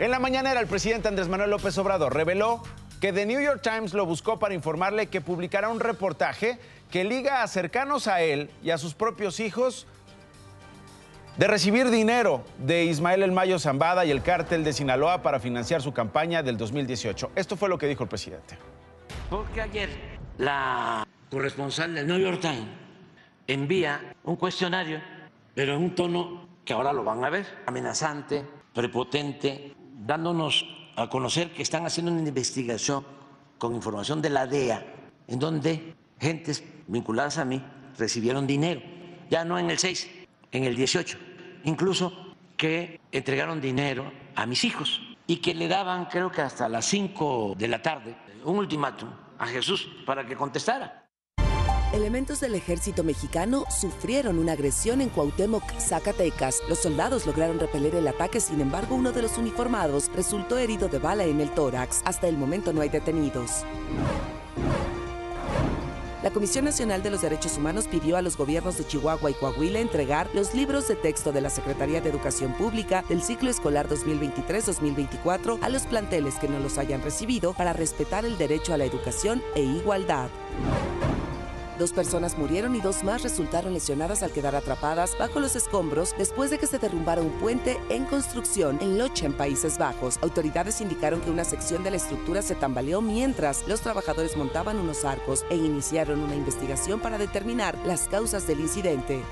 En la mañanera, el presidente Andrés Manuel López Obrador reveló que The New York Times lo buscó para informarle que publicará un reportaje que liga a cercanos a él y a sus propios hijos de recibir dinero de Ismael El Mayo Zambada y el cártel de Sinaloa para financiar su campaña del 2018. Esto fue lo que dijo el presidente. Porque ayer la corresponsal del New York Times envía un cuestionario, pero en un tono que ahora lo van a ver, amenazante, prepotente, dándonos a conocer que están haciendo una investigación con información de la DEA, en donde gentes vinculadas a mí recibieron dinero, ya no en el 6, en el 18, incluso que entregaron dinero a mis hijos y que le daban, creo que hasta las 5 de la tarde, un ultimátum a Jesús para que contestara. Elementos del ejército mexicano sufrieron una agresión en Cuauhtémoc, Zacatecas. Los soldados lograron repeler el ataque, sin embargo, uno de los uniformados resultó herido de bala en el tórax. Hasta el momento no hay detenidos. La Comisión Nacional de los Derechos Humanos pidió a los gobiernos de Chihuahua y Coahuila entregar los libros de texto de la Secretaría de Educación Pública del ciclo escolar 2023-2024 a los planteles que no los hayan recibido para respetar el derecho a la educación e igualdad. Dos personas murieron y dos más resultaron lesionadas al quedar atrapadas bajo los escombros después de que se derrumbara un puente en construcción en Locha, en Países Bajos. Autoridades indicaron que una sección de la estructura se tambaleó mientras los trabajadores montaban unos arcos e iniciaron una investigación para determinar las causas del incidente.